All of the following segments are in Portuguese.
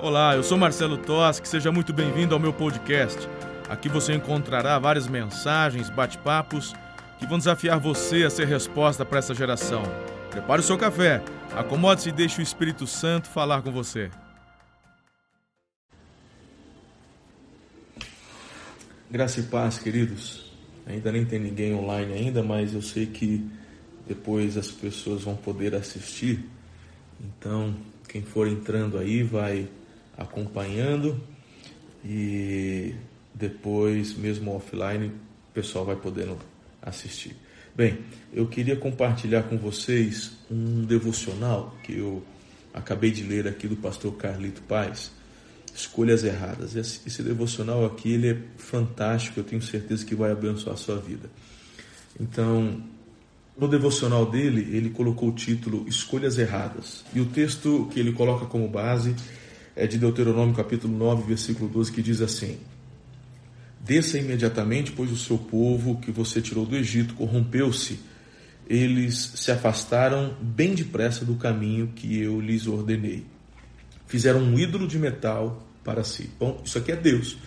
Olá, eu sou Marcelo Toschi, seja muito bem-vindo ao meu podcast. Aqui você encontrará várias mensagens, bate-papos que vão desafiar você a ser resposta para essa geração. Prepare o seu café, acomode-se e deixe o Espírito Santo falar com você. Graça e paz, queridos. Ainda nem tem ninguém online ainda, mas eu sei que depois as pessoas vão poder assistir. Então, quem for entrando aí vai acompanhando e depois, mesmo offline, o pessoal vai podendo assistir. Bem, eu queria compartilhar com vocês um devocional que eu acabei de ler aqui do pastor Carlito Paz, Escolhas Erradas. Esse devocional aqui ele é fantástico, eu tenho certeza que vai abençoar a sua vida. Então, no devocional dele, ele colocou o título Escolhas Erradas. E o texto que ele coloca como base é de Deuteronômio capítulo 9, versículo 12, que diz assim: Desça imediatamente, pois o seu povo que você tirou do Egito corrompeu-se. Eles se afastaram bem depressa do caminho que eu lhes ordenei. Fizeram um ídolo de metal para si. Bom, isso aqui é Deus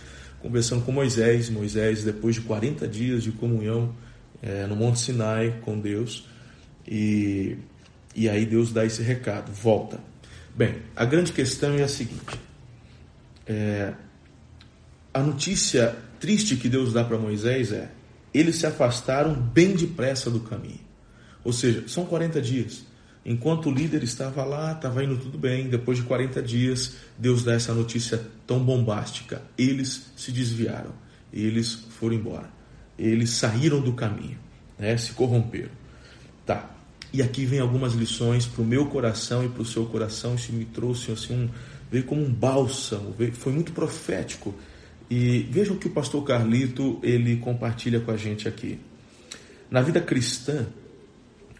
conversando com Moisés. Moisés, depois de 40 dias de comunhão é, no Monte Sinai com Deus, e, e aí Deus dá esse recado: volta. Bem, a grande questão é a seguinte: é, a notícia triste que Deus dá para Moisés é: eles se afastaram bem depressa do caminho. Ou seja, são 40 dias. Enquanto o líder estava lá, estava indo tudo bem. Depois de 40 dias, Deus dá essa notícia tão bombástica. Eles se desviaram, eles foram embora, eles saíram do caminho, né? se corromperam. Tá. E aqui vem algumas lições para o meu coração e para o seu coração. Isso me trouxe assim um veio como um bálsamo, veio, foi muito profético. E vejam o que o pastor Carlito ele compartilha com a gente aqui. Na vida cristã,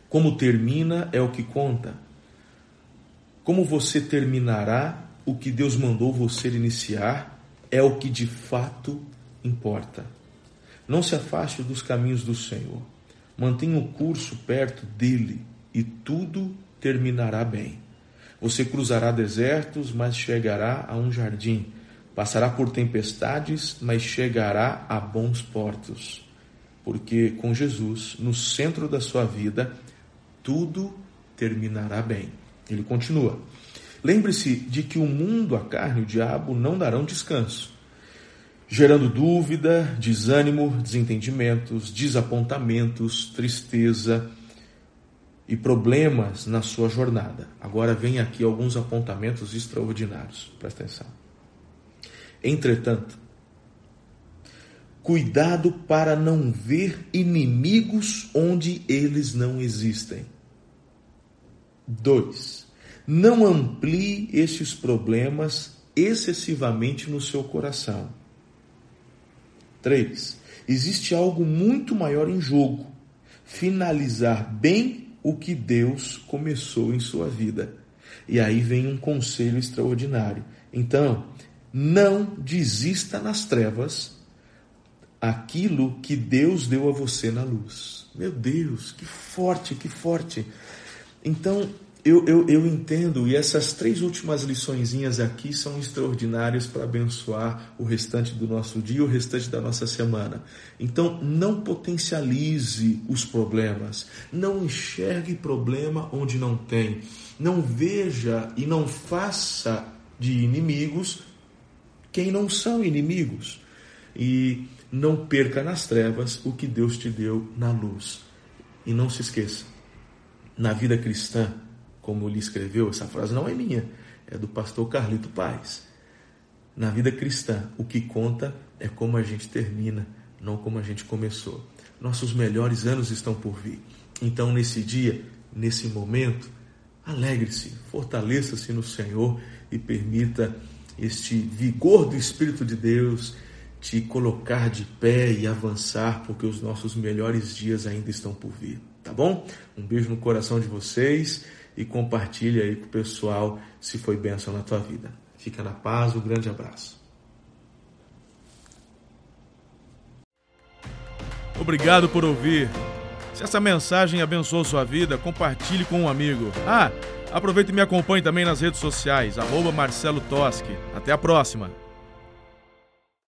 como termina é o que conta. Como você terminará o que Deus mandou você iniciar é o que de fato importa. Não se afaste dos caminhos do Senhor. Mantenha o curso perto dele e tudo terminará bem. Você cruzará desertos, mas chegará a um jardim. Passará por tempestades, mas chegará a bons portos. Porque com Jesus no centro da sua vida, tudo terminará bem. Ele continua. Lembre-se de que o mundo, a carne e o diabo não darão descanso gerando dúvida, desânimo, desentendimentos, desapontamentos, tristeza e problemas na sua jornada. Agora vem aqui alguns apontamentos extraordinários. Presta atenção. Entretanto, cuidado para não ver inimigos onde eles não existem. 2. Não amplie estes problemas excessivamente no seu coração. 3. Existe algo muito maior em jogo: finalizar bem o que Deus começou em sua vida. E aí vem um conselho extraordinário. Então, não desista nas trevas aquilo que Deus deu a você na luz. Meu Deus, que forte, que forte. Então, eu, eu, eu entendo, e essas três últimas liçõezinhas aqui são extraordinárias para abençoar o restante do nosso dia, o restante da nossa semana. Então, não potencialize os problemas, não enxergue problema onde não tem, não veja e não faça de inimigos quem não são inimigos. E não perca nas trevas o que Deus te deu na luz. E não se esqueça, na vida cristã, como ele escreveu, essa frase não é minha, é do pastor Carlito Paz. Na vida cristã, o que conta é como a gente termina, não como a gente começou. Nossos melhores anos estão por vir. Então, nesse dia, nesse momento, alegre-se, fortaleça-se no Senhor e permita este vigor do Espírito de Deus te colocar de pé e avançar, porque os nossos melhores dias ainda estão por vir. Tá bom? Um beijo no coração de vocês e compartilhe aí com o pessoal se foi bênção na tua vida. Fica na paz, um grande abraço. Obrigado por ouvir. Se essa mensagem abençoou sua vida, compartilhe com um amigo. Ah, Aproveite e me acompanhe também nas redes sociais, arroba Marcelo Toschi. Até a próxima!